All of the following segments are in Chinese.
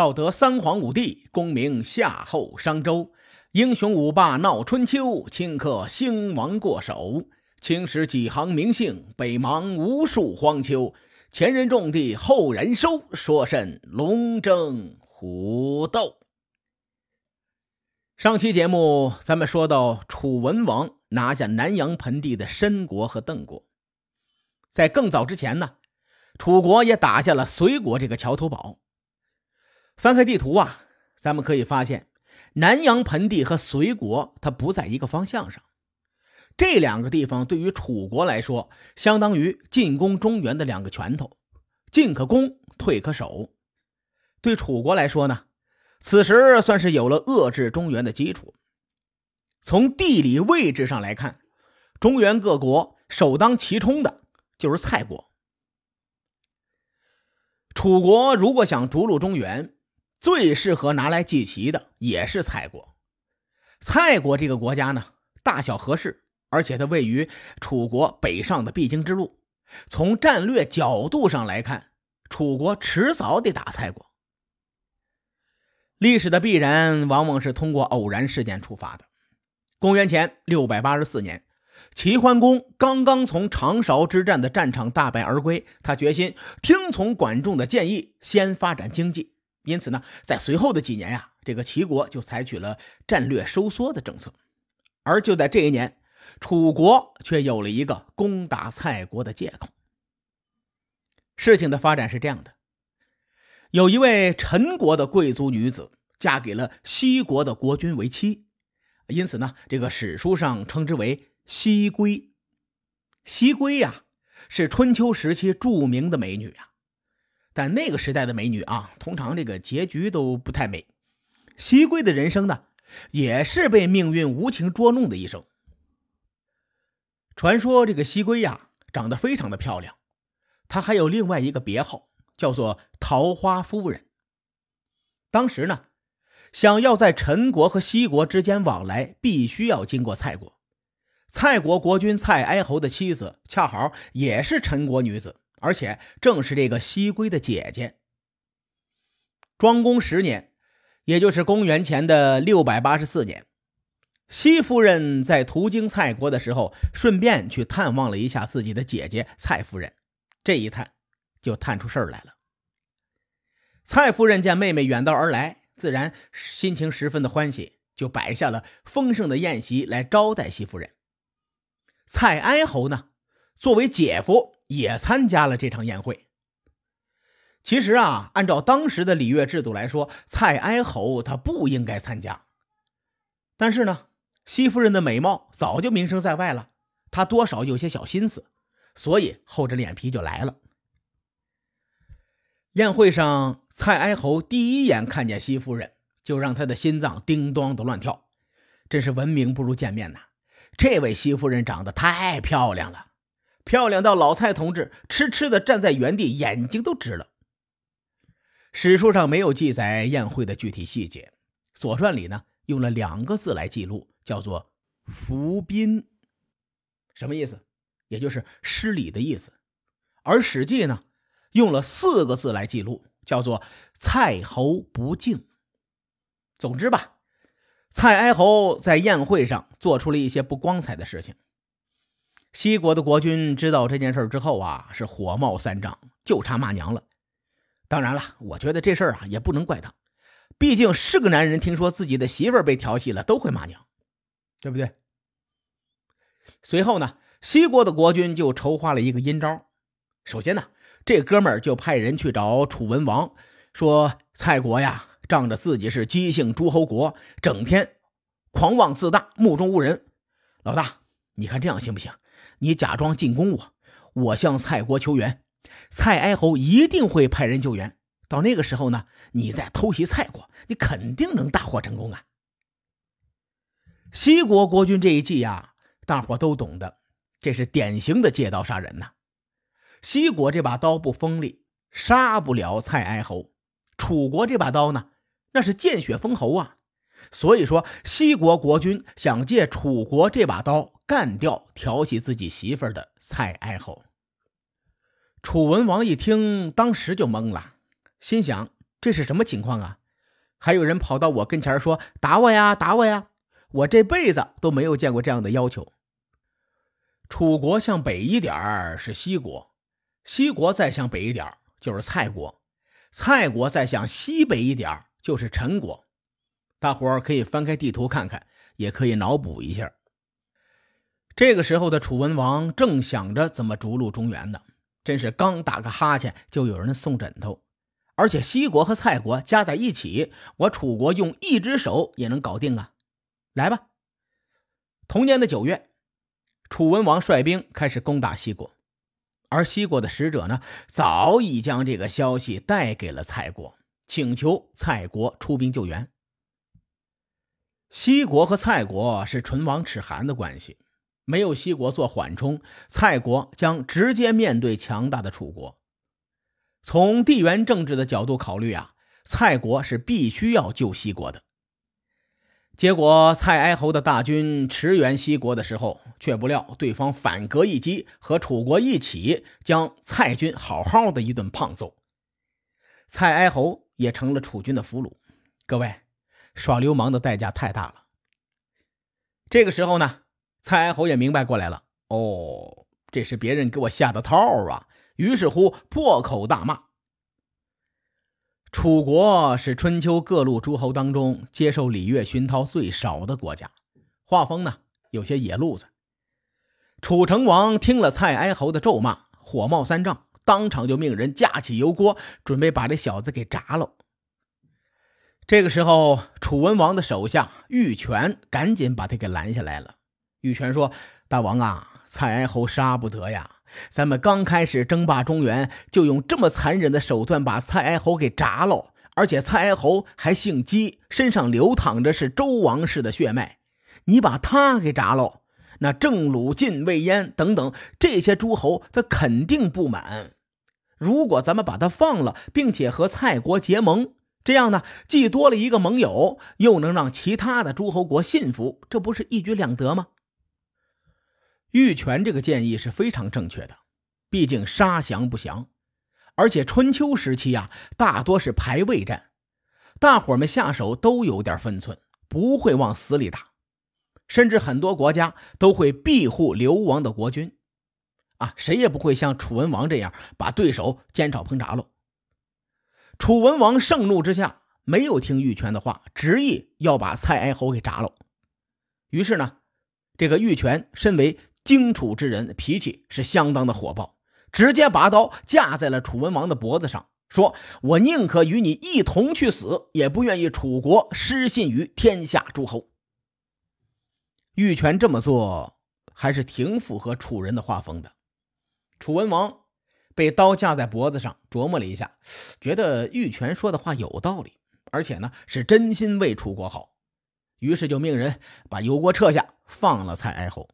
道德三皇五帝，功名夏后商周，英雄五霸闹春秋，顷刻兴亡过手。青史几行名姓，北邙无数荒丘。前人种地，后人收，说甚龙争虎斗？上期节目咱们说到，楚文王拿下南阳盆地的申国和邓国，在更早之前呢，楚国也打下了随国这个桥头堡。翻开地图啊，咱们可以发现，南阳盆地和随国它不在一个方向上。这两个地方对于楚国来说，相当于进攻中原的两个拳头，进可攻，退可守。对楚国来说呢，此时算是有了遏制中原的基础。从地理位置上来看，中原各国首当其冲的就是蔡国。楚国如果想逐鹿中原，最适合拿来祭旗的也是蔡国。蔡国这个国家呢，大小合适。而且它位于楚国北上的必经之路，从战略角度上来看，楚国迟早得打蔡国。历史的必然往往是通过偶然事件出发的。公元前六百八十四年，齐桓公刚刚从长勺之战的战场大败而归，他决心听从管仲的建议，先发展经济。因此呢，在随后的几年呀，这个齐国就采取了战略收缩的政策。而就在这一年。楚国却有了一个攻打蔡国的借口。事情的发展是这样的：有一位陈国的贵族女子嫁给了西国的国君为妻，因此呢，这个史书上称之为西归。西归呀，是春秋时期著名的美女啊。但那个时代的美女啊，通常这个结局都不太美。西归的人生呢，也是被命运无情捉弄的一生。传说这个西归呀，长得非常的漂亮，她还有另外一个别号，叫做桃花夫人。当时呢，想要在陈国和西国之间往来，必须要经过蔡国。蔡国国君蔡哀侯的妻子，恰好也是陈国女子，而且正是这个西归的姐姐。庄公十年，也就是公元前的六百八十四年。西夫人在途经蔡国的时候，顺便去探望了一下自己的姐姐蔡夫人。这一探，就探出事儿来了。蔡夫人见妹妹远道而来，自然心情十分的欢喜，就摆下了丰盛的宴席来招待西夫人。蔡哀侯呢，作为姐夫，也参加了这场宴会。其实啊，按照当时的礼乐制度来说，蔡哀侯他不应该参加，但是呢。西夫人的美貌早就名声在外了，她多少有些小心思，所以厚着脸皮就来了。宴会上，蔡哀侯第一眼看见西夫人，就让他的心脏叮咚的乱跳，真是闻名不如见面呐！这位西夫人长得太漂亮了，漂亮到老蔡同志痴痴的站在原地，眼睛都直了。史书上没有记载宴会的具体细节，《左传》里呢用了两个字来记录。叫做伏宾，什么意思？也就是失礼的意思。而《史记》呢，用了四个字来记录，叫做蔡侯不敬。总之吧，蔡哀侯在宴会上做出了一些不光彩的事情。西国的国君知道这件事之后啊，是火冒三丈，就差骂娘了。当然了，我觉得这事儿啊也不能怪他，毕竟是个男人，听说自己的媳妇儿被调戏了，都会骂娘。对不对？随后呢，西国的国君就筹划了一个阴招。首先呢，这哥们儿就派人去找楚文王，说蔡国呀，仗着自己是姬姓诸侯国，整天狂妄自大，目中无人。老大，你看这样行不行？你假装进攻我，我向蔡国求援，蔡哀侯一定会派人救援。到那个时候呢，你再偷袭蔡国，你肯定能大获成功啊！西国国君这一计呀，大伙都懂的，这是典型的借刀杀人呐。西国这把刀不锋利，杀不了蔡哀侯；楚国这把刀呢，那是见血封喉啊。所以说，西国国君想借楚国这把刀干掉调戏自己媳妇儿的蔡哀侯。楚文王一听，当时就懵了，心想：这是什么情况啊？还有人跑到我跟前说：“打我呀，打我呀！”我这辈子都没有见过这样的要求。楚国向北一点是西国，西国再向北一点就是蔡国，蔡国再向西北一点就是陈国。大伙儿可以翻开地图看看，也可以脑补一下。这个时候的楚文王正想着怎么逐鹿中原呢，真是刚打个哈欠就有人送枕头。而且西国和蔡国加在一起，我楚国用一只手也能搞定啊！来吧。同年的九月。楚文王率兵开始攻打西国，而西国的使者呢，早已将这个消息带给了蔡国，请求蔡国出兵救援。西国和蔡国是唇亡齿寒的关系，没有西国做缓冲，蔡国将直接面对强大的楚国。从地缘政治的角度考虑啊，蔡国是必须要救西国的。结果，蔡哀侯的大军驰援西国的时候，却不料对方反戈一击，和楚国一起将蔡军好好的一顿胖揍。蔡哀侯也成了楚军的俘虏。各位，耍流氓的代价太大了。这个时候呢，蔡哀侯也明白过来了，哦，这是别人给我下的套啊！于是乎，破口大骂。楚国是春秋各路诸侯当中接受礼乐熏陶最少的国家，画风呢有些野路子。楚成王听了蔡哀侯的咒骂，火冒三丈，当场就命人架起油锅，准备把这小子给炸了。这个时候，楚文王的手下玉泉赶紧把他给拦下来了。玉泉说：“大王啊，蔡哀侯杀不得呀。”咱们刚开始争霸中原，就用这么残忍的手段把蔡哀侯给铡了，而且蔡哀侯还姓姬，身上流淌着是周王室的血脉。你把他给铡了，那郑鲁晋魏燕等等这些诸侯，他肯定不满。如果咱们把他放了，并且和蔡国结盟，这样呢，既多了一个盟友，又能让其他的诸侯国信服，这不是一举两得吗？玉泉这个建议是非常正确的，毕竟杀降不降，而且春秋时期啊，大多是排位战，大伙们下手都有点分寸，不会往死里打，甚至很多国家都会庇护流亡的国君，啊，谁也不会像楚文王这样把对手煎炒烹炸了。楚文王盛怒之下，没有听玉泉的话，执意要把蔡哀侯给铡了。于是呢，这个玉泉身为荆楚之人脾气是相当的火爆，直接拔刀架在了楚文王的脖子上，说：“我宁可与你一同去死，也不愿意楚国失信于天下诸侯。”玉泉这么做还是挺符合楚人的画风的。楚文王被刀架在脖子上，琢磨了一下，觉得玉泉说的话有道理，而且呢是真心为楚国好，于是就命人把油锅撤下，放了蔡哀侯。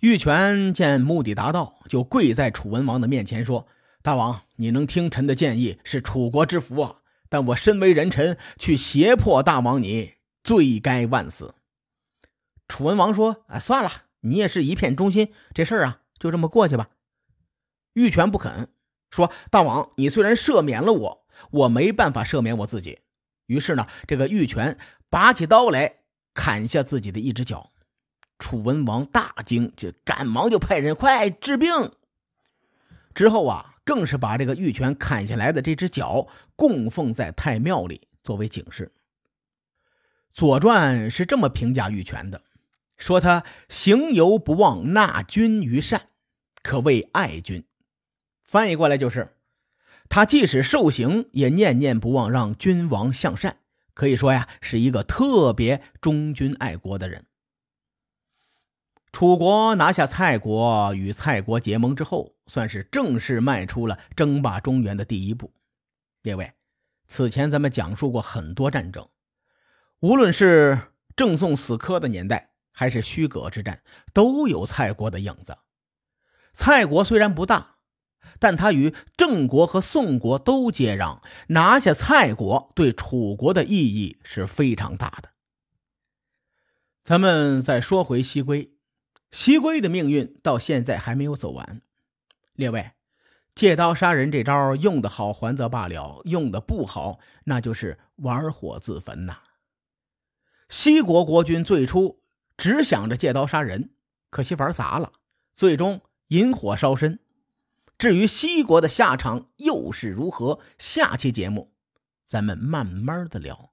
玉泉见目的达到，就跪在楚文王的面前说：“大王，你能听臣的建议是楚国之福啊！但我身为人臣，去胁迫大王，你罪该万死。”楚文王说：“啊，算了，你也是一片忠心，这事儿啊，就这么过去吧。”玉泉不肯，说：“大王，你虽然赦免了我，我没办法赦免我自己。”于是呢，这个玉泉拔起刀来，砍下自己的一只脚。楚文王大惊，就赶忙就派人快治病。之后啊，更是把这个玉泉砍下来的这只脚供奉在太庙里，作为警示。《左传》是这么评价玉泉的，说他行游不忘纳君于善，可谓爱君。翻译过来就是，他即使受刑，也念念不忘让君王向善，可以说呀，是一个特别忠君爱国的人。楚国拿下蔡国，与蔡国结盟之后，算是正式迈出了争霸中原的第一步。列位，此前咱们讲述过很多战争，无论是郑宋死磕的年代，还是虚葛之战，都有蔡国的影子。蔡国虽然不大，但它与郑国和宋国都接壤，拿下蔡国对楚国的意义是非常大的。咱们再说回西归。西归的命运到现在还没有走完，列位，借刀杀人这招用得好还则罢了，用的不好那就是玩火自焚呐。西国国君最初只想着借刀杀人，可惜玩砸了，最终引火烧身。至于西国的下场又是如何，下期节目咱们慢慢的聊。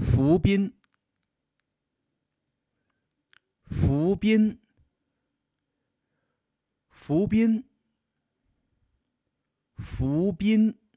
福斌，福斌，福斌，福斌。